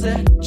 sunset.